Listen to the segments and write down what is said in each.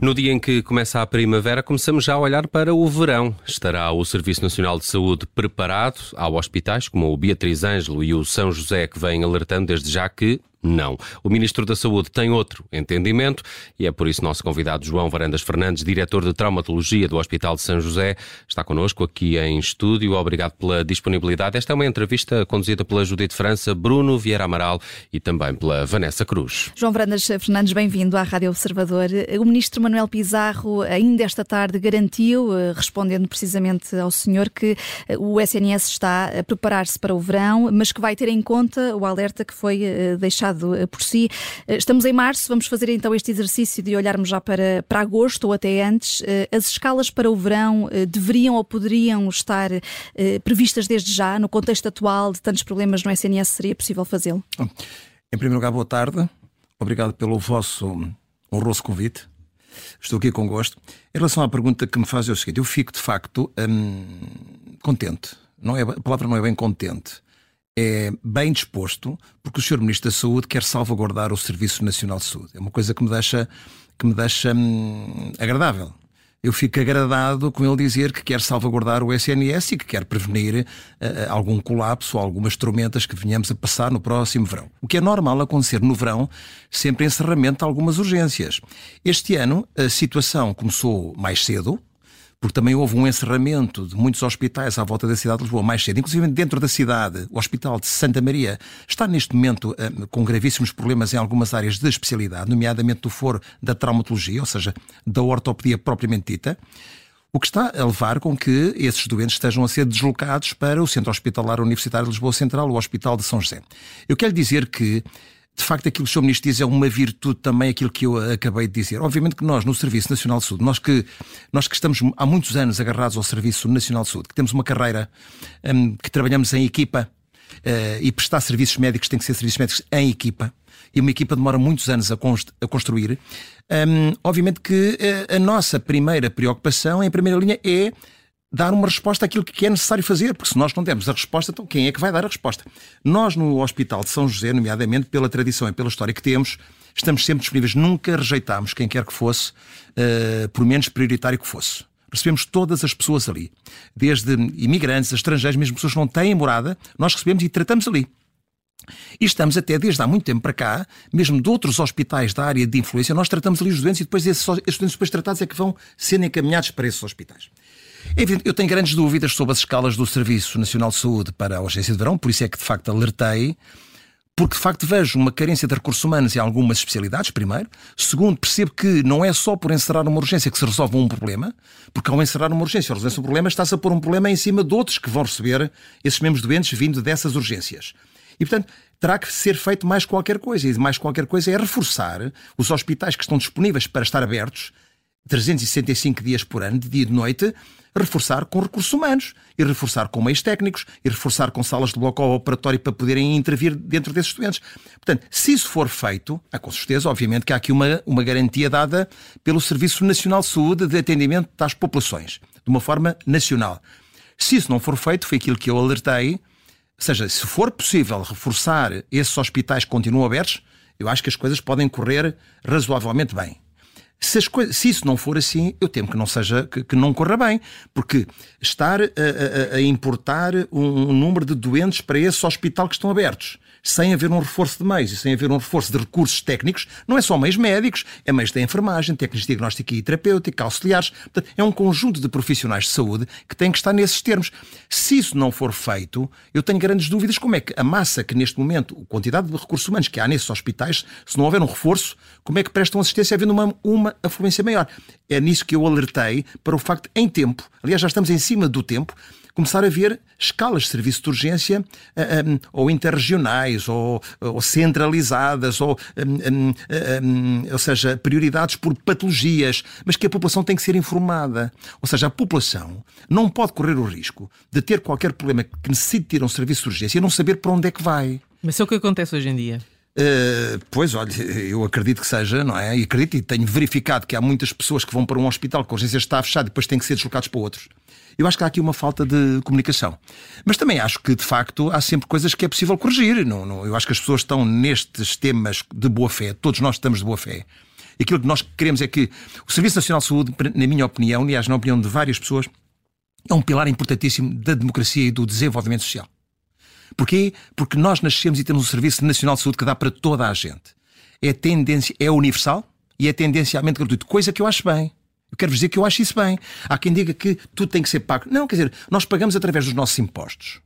No dia em que começa a primavera, começamos já a olhar para o verão. Estará o Serviço Nacional de Saúde preparado? Há hospitais como o Beatriz Ângelo e o São José que vêm alertando desde já que não. O Ministro da Saúde tem outro entendimento e é por isso nosso convidado João Varandas Fernandes, diretor de Traumatologia do Hospital de São José, está connosco aqui em estúdio. Obrigado pela disponibilidade. Esta é uma entrevista conduzida pela Judite França, Bruno Vieira Amaral e também pela Vanessa Cruz. João Varandas Fernandes, bem-vindo à Rádio Observador. O Ministro Manuel Pizarro ainda esta tarde garantiu, eh, respondendo precisamente ao senhor, que eh, o SNS está a preparar-se para o verão, mas que vai ter em conta o alerta que foi eh, deixado eh, por si. Eh, estamos em março, vamos fazer então este exercício de olharmos já para, para agosto ou até antes. Eh, as escalas para o verão deveriam ou poderiam estar previstas desde já, no contexto atual de tantos problemas no SNS, seria possível fazê-lo? Em primeiro lugar, boa tarde. Obrigado pelo vosso honroso convite. Estou aqui com gosto. Em relação à pergunta que me faz é o seguinte: eu fico de facto hum, contente. Não é, a palavra não é bem contente é bem disposto, porque o Sr. Ministro da Saúde quer salvaguardar o Serviço Nacional de Saúde. É uma coisa que me deixa, que me deixa hum, agradável. Eu fico agradado com ele dizer que quer salvaguardar o SNS e que quer prevenir uh, algum colapso ou algumas tormentas que venhamos a passar no próximo verão. O que é normal acontecer no verão, sempre encerramento de algumas urgências. Este ano a situação começou mais cedo, porque também houve um encerramento de muitos hospitais à volta da cidade de Lisboa mais cedo, inclusive dentro da cidade. O Hospital de Santa Maria está neste momento eh, com gravíssimos problemas em algumas áreas de especialidade, nomeadamente do foro da traumatologia, ou seja, da ortopedia propriamente dita. O que está a levar com que esses doentes estejam a ser deslocados para o Centro Hospitalar Universitário de Lisboa Central, o Hospital de São José. Eu quero dizer que de facto, aquilo que o Sr. Ministro diz é uma virtude também, aquilo que eu acabei de dizer. Obviamente que nós, no Serviço Nacional de Saúde, nós que, nós que estamos há muitos anos agarrados ao Serviço Nacional de Saúde, que temos uma carreira, um, que trabalhamos em equipa, uh, e prestar serviços médicos tem que ser serviços médicos em equipa, e uma equipa demora muitos anos a, const a construir. Um, obviamente que uh, a nossa primeira preocupação, em primeira linha, é dar uma resposta àquilo que é necessário fazer, porque se nós não demos a resposta, então quem é que vai dar a resposta? Nós, no Hospital de São José, nomeadamente pela tradição e pela história que temos, estamos sempre disponíveis, nunca rejeitámos quem quer que fosse, uh, por menos prioritário que fosse. Recebemos todas as pessoas ali, desde imigrantes, estrangeiros, mesmo pessoas que não têm morada, nós recebemos e tratamos ali. E estamos até desde há muito tempo para cá, mesmo de outros hospitais da área de influência, nós tratamos ali os doentes e depois esses, esses doentes depois tratados é que vão sendo encaminhados para esses hospitais. Eu tenho grandes dúvidas sobre as escalas do Serviço Nacional de Saúde para a urgência de verão, por isso é que de facto alertei, porque de facto vejo uma carência de recursos humanos em algumas especialidades, primeiro. Segundo, percebo que não é só por encerrar uma urgência que se resolve um problema, porque ao encerrar uma urgência ou resolver um problema, está-se a pôr um problema em cima de outros que vão receber esses mesmos doentes vindo dessas urgências. E, portanto, terá que ser feito mais qualquer coisa. E mais qualquer coisa é reforçar os hospitais que estão disponíveis para estar abertos 365 dias por ano, de dia e de noite, reforçar com recursos humanos, e reforçar com meios técnicos, e reforçar com salas de bloco operatório para poderem intervir dentro desses doentes. Portanto, se isso for feito, há com certeza, obviamente, que há aqui uma, uma garantia dada pelo Serviço Nacional de Saúde de atendimento das populações, de uma forma nacional. Se isso não for feito, foi aquilo que eu alertei, ou seja, se for possível reforçar esses hospitais que continuam abertos, eu acho que as coisas podem correr razoavelmente bem. Se, coisas, se, isso não for assim, eu temo que não seja que, que não corra bem, porque estar a, a, a importar um, um, número de doentes para esse hospital que estão abertos sem haver um reforço de meios e sem haver um reforço de recursos técnicos, não é só meios médicos, é meios da enfermagem, técnicos de diagnóstica e terapêutica, auxiliares. Portanto, é um conjunto de profissionais de saúde que tem que estar nesses termos. Se isso não for feito, eu tenho grandes dúvidas como é que a massa que neste momento, a quantidade de recursos humanos que há nesses hospitais, se não houver um reforço, como é que prestam assistência havendo uma, uma afluência maior? É nisso que eu alertei para o facto, em tempo, aliás, já estamos em cima do tempo, começar a ver escalas de serviço de urgência um, ou interregionais ou, ou centralizadas ou, um, ou seja, prioridades por patologias, mas que a população tem que ser informada. Ou seja, a população não pode correr o risco de ter qualquer problema que necessite ter um serviço de urgência e não saber para onde é que vai. Mas é o que acontece hoje em dia. Uh, pois, olha, eu acredito que seja, não é? E acredito e tenho verificado que há muitas pessoas que vão para um hospital que a urgência está fechada e depois têm que ser deslocados para outros. Eu acho que há aqui uma falta de comunicação. Mas também acho que, de facto, há sempre coisas que é possível corrigir. Não, não, eu acho que as pessoas estão nestes temas de boa fé, todos nós estamos de boa fé. Aquilo que nós queremos é que o Serviço Nacional de Saúde, na minha opinião, aliás, na opinião de várias pessoas, é um pilar importantíssimo da democracia e do desenvolvimento social. Porquê? Porque nós nascemos e temos um Serviço Nacional de Saúde que dá para toda a gente. É tendência, é universal e é tendencialmente gratuito, coisa que eu acho bem. Eu quero dizer que eu acho isso bem. Há quem diga que tudo tem que ser pago. Não, quer dizer, nós pagamos através dos nossos impostos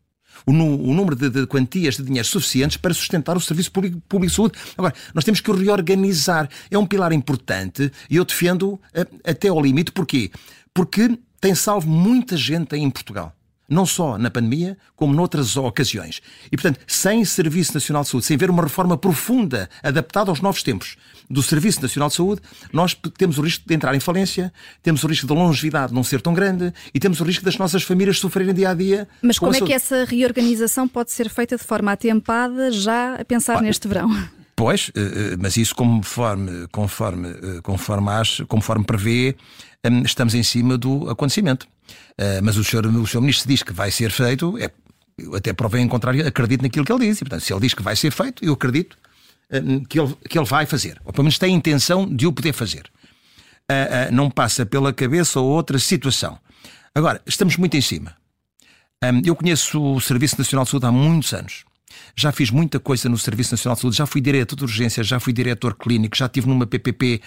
o, número de, de, quantias de dinheiro suficientes para sustentar o serviço público, público de saúde. Agora, nós temos que o reorganizar. É um pilar importante e eu defendo a, até ao limite. Porquê? Porque tem salvo muita gente em Portugal não só na pandemia, como noutras ocasiões. E, portanto, sem Serviço Nacional de Saúde, sem ver uma reforma profunda, adaptada aos novos tempos do Serviço Nacional de Saúde, nós temos o risco de entrar em falência, temos o risco da longevidade não ser tão grande e temos o risco das nossas famílias sofrerem dia a dia. Mas como é que essa reorganização pode ser feita de forma atempada, já a pensar neste verão? Pois, eh, eh, mas isso conforme, conforme, eh, conforme, acho, conforme prevê, hum, estamos em cima do acontecimento. Mas o senhor, o senhor ministro diz que vai ser feito, é, até provei em contrário, acredito naquilo que ele diz. E, portanto, se ele diz que vai ser feito, eu acredito hum, que ele, que ele vai fazer. Ou pelo menos tem a intenção de o poder fazer. Não passa pela cabeça ou outra situação. Agora, estamos muito em cima. Hum, eu conheço o Serviço Nacional de Saúde há muitos anos já fiz muita coisa no Serviço Nacional de Saúde, já fui diretor de urgências, já fui diretor clínico, já estive numa PPP.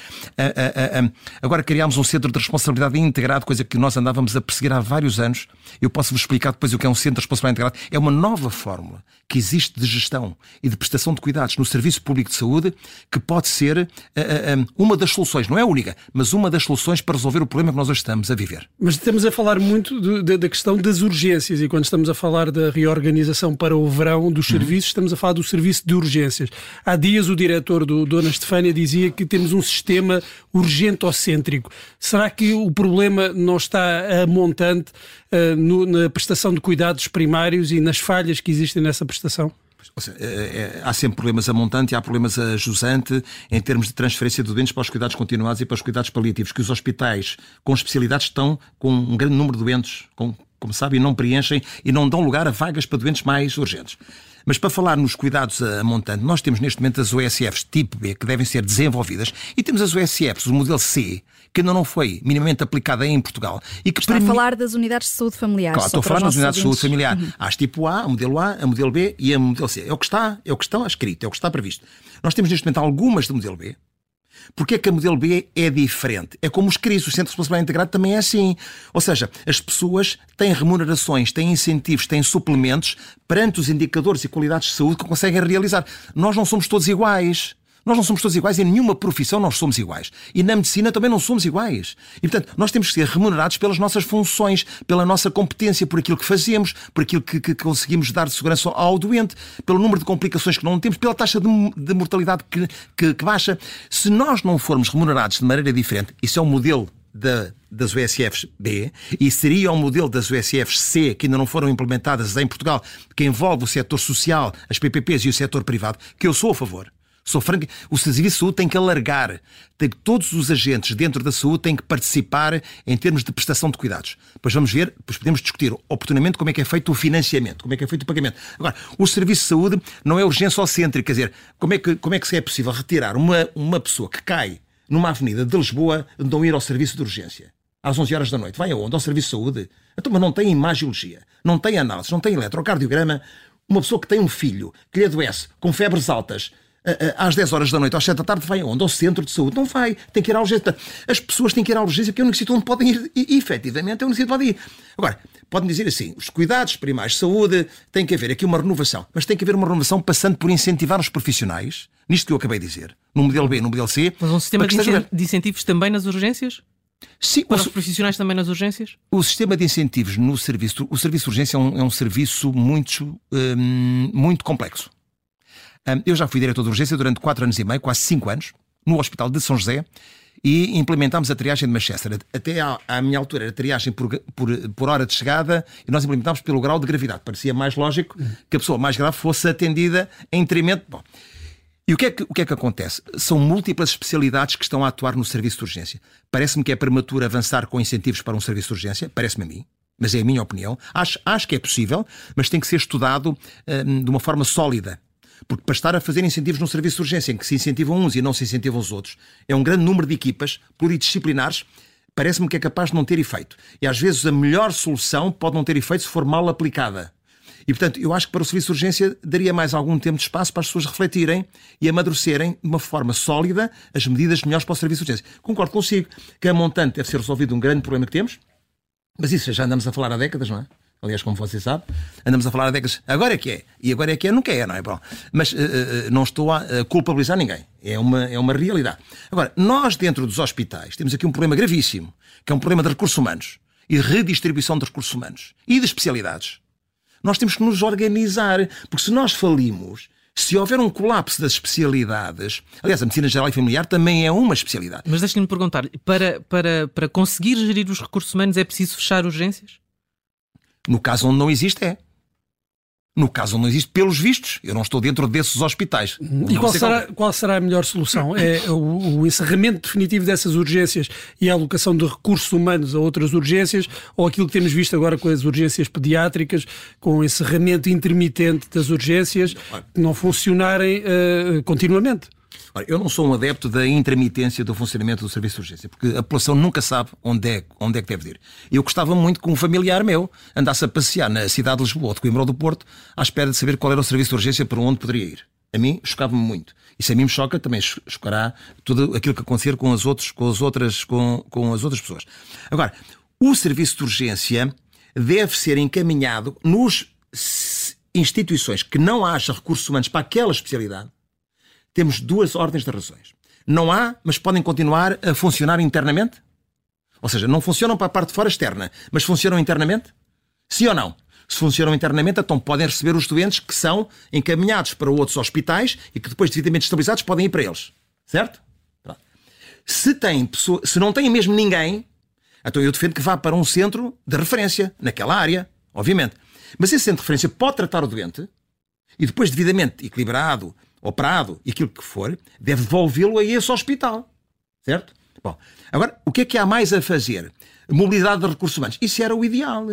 agora criámos um centro de responsabilidade integrado, coisa que nós andávamos a perseguir há vários anos. Eu posso vos explicar depois o que é um centro de responsabilidade integrado. É uma nova fórmula que existe de gestão e de prestação de cuidados no Serviço Público de Saúde que pode ser uma das soluções, não é a única, mas uma das soluções para resolver o problema que nós hoje estamos a viver. Mas estamos a falar muito da questão das urgências e quando estamos a falar da reorganização para o verão dos serviços serviços, estamos a falar do serviço de urgências. Há dias o diretor do Dona Estefânia dizia que temos um sistema urgentocêntrico. Será que o problema não está a montante uh, no, na prestação de cuidados primários e nas falhas que existem nessa prestação? Seja, é, é, há sempre problemas a montante e há problemas a jusante em termos de transferência de doentes para os cuidados continuados e para os cuidados paliativos, que os hospitais com especialidades estão com um grande número de doentes, com, como sabem, não preenchem e não dão lugar a vagas para doentes mais urgentes. Mas para falar nos cuidados a montante, nós temos neste momento as OSFs tipo B que devem ser desenvolvidas e temos as OSFs, o modelo C, que ainda não foi minimamente aplicada em Portugal. E que Está a falar das unidades de saúde familiar. Claro, estou a falar das unidades ouvintes. de saúde familiar. Uhum. Há as tipo A, a modelo A, a modelo B e a modelo C. É o que está, é o que está escrito, é o que está previsto. Nós temos neste momento algumas do modelo B, Porquê é que a modelo B é diferente? É como os CRIs, o Centro de Responsabilidade Integrado também é assim. Ou seja, as pessoas têm remunerações, têm incentivos, têm suplementos perante os indicadores e qualidades de saúde que conseguem realizar. Nós não somos todos iguais. Nós não somos todos iguais, em nenhuma profissão nós somos iguais. E na medicina também não somos iguais. E, portanto, nós temos que ser remunerados pelas nossas funções, pela nossa competência, por aquilo que fazemos, por aquilo que, que conseguimos dar de segurança ao doente, pelo número de complicações que não temos, pela taxa de, de mortalidade que, que, que baixa. Se nós não formos remunerados de maneira diferente, isso é um modelo da, das USFs B e seria o modelo das USFs C, que ainda não foram implementadas em Portugal, que envolve o setor social, as PPPs e o setor privado, que eu sou a favor. Sou o Serviço de Saúde tem que alargar, tem todos os agentes dentro da saúde têm que participar em termos de prestação de cuidados. Depois vamos ver, depois podemos discutir oportunamente como é que é feito o financiamento, como é que é feito o pagamento. Agora, o Serviço de Saúde não é urgência centro, quer dizer, como é que, como é, que é possível retirar uma, uma pessoa que cai numa avenida de Lisboa de não ir ao serviço de urgência? Às 11 horas da noite. Vai aonde? Ao serviço de saúde? Então, mas não tem imagiologia, não tem análise, não tem eletrocardiograma. Uma pessoa que tem um filho que lhe adoece com febres altas, às 10 horas da noite, às 7 da tarde, vai aonde? Ao centro de saúde. Não vai, tem que ir à urgência. As pessoas têm que ir à urgência porque é o único sítio onde podem ir, e, efetivamente, é o único sítio onde podem ir. Agora, podem dizer assim, os cuidados primários de saúde, tem que haver aqui uma renovação, mas tem que haver uma renovação passando por incentivar os profissionais, nisto que eu acabei de dizer, no modelo B, no modelo C. Mas um sistema de, de incentivos também nas urgências? Sim, Para os profissionais também nas urgências? O sistema de incentivos no serviço, o serviço de urgência é um, é um serviço muito, hum, muito complexo. Eu já fui diretor de urgência durante 4 anos e meio, quase 5 anos, no Hospital de São José, e implementámos a triagem de Manchester. Até à, à minha altura era triagem por, por, por, hora de chegada e nós implementámos pelo grau de gravidade. Parecia mais lógico que a pessoa mais grave fosse atendida em detrimento. Bom, e o que, é que, o que é que acontece? São múltiplas especialidades que estão a atuar no serviço de urgência. Parece-me que é prematuro avançar com incentivos para um serviço de urgência, parece-me a mim, mas é a minha opinião. Acho, acho que é possível, mas tem que ser estudado hum, de uma forma sólida Porque para estar a fazer incentivos no serviço de urgência, em que se incentivam uns e não se incentivam os outros, é um grande número de equipas pluridisciplinares, parece-me que é capaz de não ter efeito. E às vezes a melhor solução pode não ter efeito se for mal aplicada. E, portanto, eu acho que para o serviço de urgência daria mais algum tempo de espaço para as pessoas refletirem e amadurecerem de uma forma sólida as medidas melhores para o serviço de urgência. Concordo consigo que a montante deve ser resolvido um grande problema que temos, mas isso já andamos a falar há décadas, não é? Aliás, como você sabe, andamos a falar há décadas. Agora é que é. E agora é que é, nunca é, não é? Bom, mas uh, uh, não estou a uh, culpabilizar ninguém. É uma, é uma realidade. Agora, nós dentro dos hospitais temos aqui um problema gravíssimo, que é um problema de recursos humanos e redistribuição de recursos humanos e de especialidades. Nós temos que nos organizar, porque se nós falimos, se houver um colapso das especialidades, aliás, a medicina geral e familiar também é uma especialidade. Mas deixe-me perguntar, para, para, para conseguir gerir os recursos humanos é preciso fechar urgências? No caso onde não existe, é. No caso onde não existe, pelos vistos, eu não estou dentro desses hospitais. E qual será, qual será, a melhor solução? É o, o, encerramento definitivo dessas urgências e a alocação de recursos humanos a outras urgências ou aquilo que temos visto agora com as urgências pediátricas, com o encerramento intermitente das urgências, que não funcionarem uh, continuamente? Eu não sou um adepto da intermitência do funcionamento do serviço de urgência, porque a população nunca sabe onde é, onde é que deve ir. Eu gostava muito que um familiar meu andasse a passear na cidade de Lisboa ou de Coimbra ou do Porto à espera de saber qual era o serviço de urgência para onde poderia ir. A mim chocava-me muito. E se a mim me choca, também chocará tudo aquilo que acontecer com as, outros, com as, outras, com, com as outras pessoas. Agora, o serviço de urgência deve ser encaminhado nos instituições que não haja recursos humanos para aquela especialidade temos duas ordens de razões. Não há, mas podem continuar a funcionar internamente? Ou seja, não funcionam para a parte de fora externa, mas funcionam internamente? Sim ou não? Se funcionam internamente, então podem receber os doentes que são encaminhados para outros hospitais e que depois, devidamente estabilizados, podem ir para eles. Certo? Se, tem pessoa, se não tem mesmo ninguém, então eu defendo que vá para um centro de referência, naquela área, obviamente. Mas esse centro de referência pode tratar o doente e depois, devidamente equilibrado, operado e aquilo que for, deve devolvê-lo a esse hospital. Certo? Bom, agora, o que é que há mais a fazer? Mobilidade de recursos humanos. Isso era o ideal.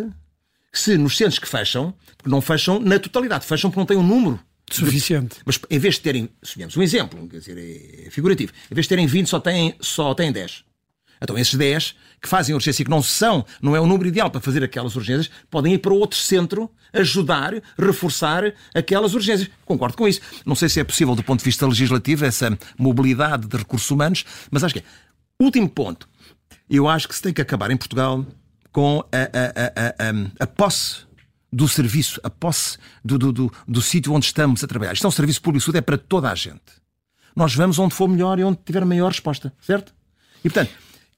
Se nos centros que fecham, porque não fecham na totalidade, fecham porque não têm um número suficiente. Mas em vez de terem, suponhamos um exemplo, quer dizer, é figurativo, em vez de terem 20, só têm, só têm 10. Então, esses 10 que fazem urgência e que não são, não é o número ideal para fazer aquelas urgências, podem ir para outro centro ajudar, reforçar aquelas urgências. Concordo com isso. Não sei se é possível do ponto de vista legislativo essa mobilidade de recursos humanos, mas acho que é. Último ponto. Eu acho que se tem que acabar em Portugal com a, a, a, a, a posse do serviço, a posse do, do, do, do sítio onde estamos a trabalhar. Isto é um serviço público, é para toda a gente. Nós vamos onde for melhor e onde tiver maior resposta, certo? E portanto,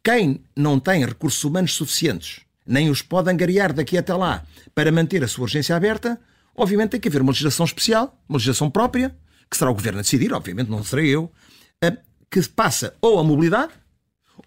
quem não tem recursos humanos suficientes, nem os pode angariar daqui até lá para manter a sua urgência aberta, obviamente tem que haver uma legislação especial, uma legislação própria, que será o governo a decidir, obviamente não serei eu, que passa ou a mobilidade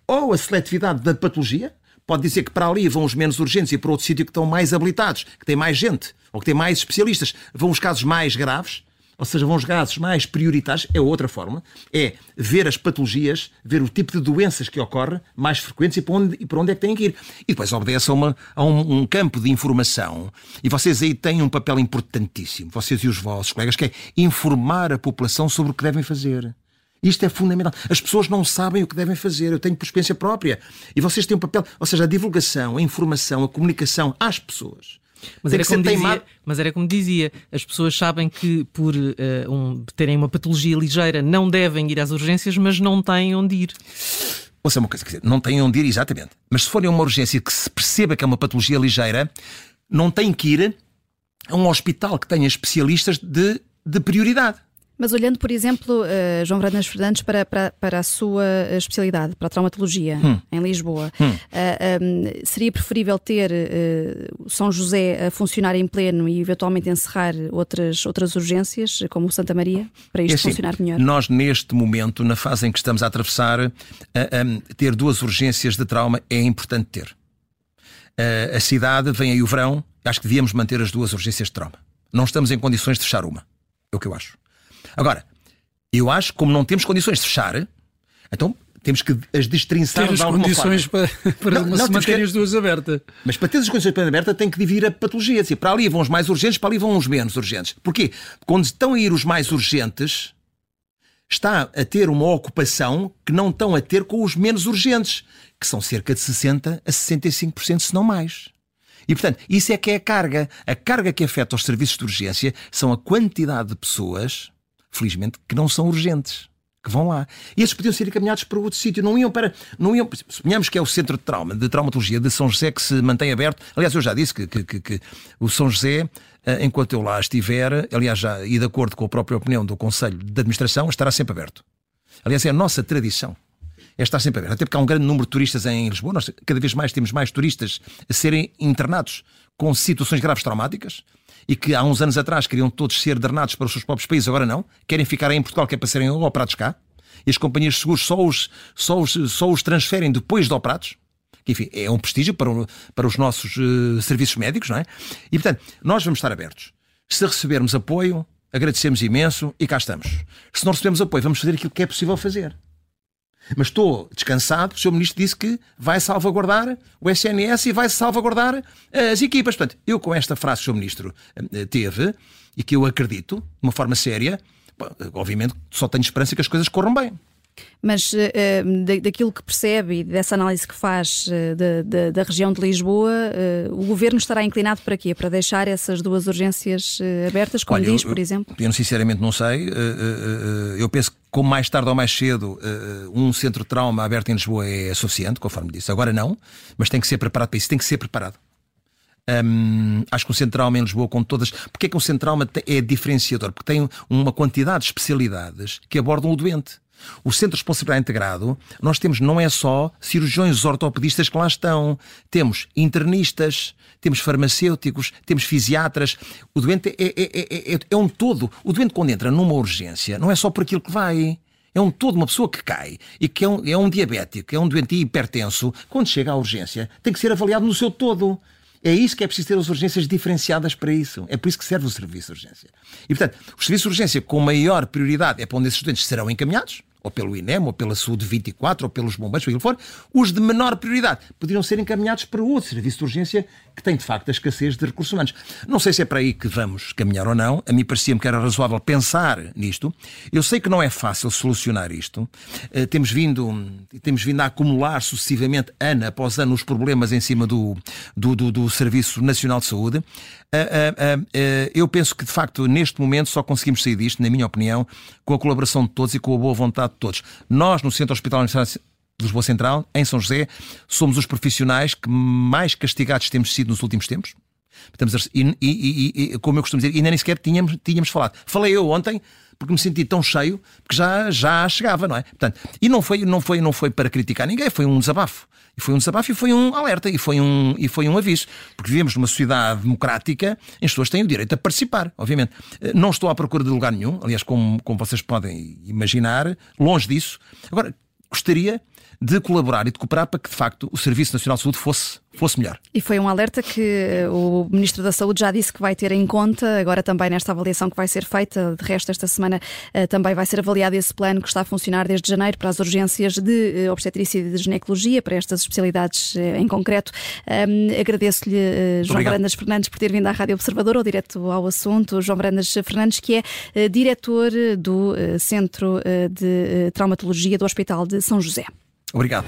ou a seletividade da patologia. Pode dizer que para ali vão os menos urgentes e para outro sítio que estão mais habilitados, que tem mais gente ou que tem mais especialistas, vão os casos mais graves ou seja, vão os gases mais prioritários, é outra forma, é ver as patologias, ver o tipo de doenças que ocorre mais frequentes e para onde, e para onde é que têm que ir. E depois obedece a, uma, a um, um, campo de informação. E vocês aí têm um papel importantíssimo, vocês e os vossos colegas, que é informar a população sobre o que devem fazer. Isto é fundamental. As pessoas não sabem o que devem fazer. Eu tenho por experiência própria. E vocês têm um papel, ou seja, a divulgação, a informação, a comunicação às pessoas mas era, como dizia, mas era como dizia, as pessoas sabem que por uh, um, terem uma patologia ligeira não devem ir às urgências, mas não têm onde ir. Ouça uma coisa, dizer, não têm onde ir exatamente. Mas se for uma urgência que se perceba que é uma patologia ligeira, não tem que ir a um hospital que tenha especialistas de, de prioridade. Mas olhando, por exemplo, uh, João Branas Fernandes para, para, para a sua especialidade, para a traumatologia, hum. em Lisboa, hum. uh, eh, um, seria preferível ter uh, São José a funcionar em pleno e eventualmente encerrar outras, outras urgências, como Santa Maria, para isto é assim, funcionar melhor? Nós, neste momento, na fase em que estamos a atravessar, ter duas urgências de trauma é importante ter. a cidade, vem aí o verão, acho que devíamos manter as duas urgências de trauma. Não estamos em condições de fechar uma. É o que eu acho. Agora, eu acho que como não temos condições de fechar, então temos que as destrinçar ter as de alguma condições forma. para, para não, não, se manterem as duas abertas. Mas para ter as condições para aberta tem que dividir a patologia. Assim, para ali vão os mais urgentes, para ali vão os menos urgentes. Porquê? Quando estão a ir os mais urgentes, está a ter uma ocupação que não estão a ter com os menos urgentes, que são cerca de 60% a 65%, se não mais. E, portanto, isso é que é a carga. A carga que afeta os serviços de urgência são a quantidade de pessoas, felizmente, que não são urgentes que vão lá. E esses podiam ser encaminhados para outro sítio, não iam para. Não iam, suponhamos que é o centro de trauma, de traumatologia de São José que se mantém aberto. Aliás, eu já disse que, que, que, que o São José, eh, enquanto eu lá estiver, aliás, já, e de acordo com a própria opinião do Conselho de Administração, estará sempre aberto. Aliás, é a nossa tradição. É estar sempre aberto. Até porque há um grande número de turistas em Lisboa. Nós cada vez mais temos mais turistas a serem internados com situações graves traumáticas e que há uns anos atrás queriam todos ser drenados para os seus próprios países, agora não. Querem ficar em Portugal, que é para serem operados cá. E as companhias de seguros só os, só os, só os transferem depois de operados. Enfim, é um prestígio para, o, para os nossos uh, serviços médicos, não é? E, portanto, nós vamos estar abertos. Se recebermos apoio, agradecemos imenso e cá estamos. Se não recebemos apoio, vamos fazer aquilo que é possível fazer. Mas estou descansado, o Sr. Ministro disse que vai salvaguardar o SNS e vai salvaguardar as equipas. Portanto, eu com esta frase que o Sr. Ministro eh, teve, e que eu acredito, de uma forma séria, obviamente só tenho esperança que as coisas corram bem. Mas uh, daquilo que percebe e dessa análise que faz uh, de, de, da região de Lisboa, uh, o governo estará inclinado para quê? Para deixar essas duas urgências abertas, como Olha, diz, eu, por exemplo? Eu, sinceramente não sei. eu penso que, como mais tarde ou mais cedo, um centro de trauma aberto em Lisboa é suficiente, conforme disse. Agora não, mas tem que ser preparado para isso, tem que ser preparado. Um, acho que o Central em Lisboa, com todas. Porque é que o Central é diferenciador? Porque tem uma quantidade de especialidades que abordam o doente. O Centro de Responsabilidade Integrado, nós temos não é só cirurgiões ortopedistas que lá estão, temos internistas, temos farmacêuticos, temos fisiatras. O doente é, é, é, é, um todo. O doente, quando entra numa urgência, não é só por aquilo que vai. É um todo, uma pessoa que cai e que é um, é um diabético, é um doente hipertenso. Quando chega à urgência, tem que ser avaliado no seu todo. É isso que é preciso ter as urgências diferenciadas para isso. É por isso que serve o serviço de urgência. E, portanto, os serviços de urgência com maior prioridade é para onde esses estudantes serão encaminhados, ou pelo INEM, ou pela Saúde 24, ou pelos bombeiros, o que for, os de menor prioridade poderiam ser encaminhados para outro serviço de urgência que tem, de facto, a escassez de recursos humanos. Não sei se é para aí que vamos caminhar ou não. A mim parecia-me que era razoável pensar nisto. Eu sei que não é fácil solucionar isto. Uh, temos, vindo, temos vindo a acumular sucessivamente, ano após ano, os problemas em cima do, do, do, do Serviço Nacional de Saúde. Uh, uh, eu penso que, de facto, neste momento só conseguimos sair disto, na minha opinião, com a colaboração de todos e com a boa vontade de todos. Nós, no Centro Hospitalar de Lisboa Central, em São José, somos os profissionais que mais castigados temos sido nos últimos tempos. Estamos e, e, e, como eu costumo dizer, ainda nem sequer tínhamos, tínhamos falado. Falei eu ontem porque me senti tão cheio que já, já chegava, não é? Portanto, e não foi, não, foi, não foi para criticar ninguém, foi um desabafo. E foi um desabafo e foi um alerta e foi um, e foi um aviso. Porque vivemos numa sociedade democrática em que as pessoas têm o direito a participar, obviamente. Não estou à procura de lugar nenhum, aliás, como, como vocês podem imaginar, longe disso. Agora, gostaria de colaborar e de cooperar para que, de facto, o Serviço Nacional de Saúde fosse, fosse melhor. E foi um alerta que eh, o Ministro da Saúde já disse que vai ter em conta, agora também nesta avaliação que vai ser feita. De resto, esta semana eh, também vai ser avaliado esse plano que está a funcionar desde janeiro para as urgências de eh, obstetrícia e de ginecologia, para estas especialidades em concreto. Agradeço-lhe, João Obrigado. Brandas Fernandes, por ter vindo à Rádio Observador, ou direto ao assunto. João Brandas Fernandes, que é diretor do Centro de Traumatologia do Hospital de São José. Obrigado.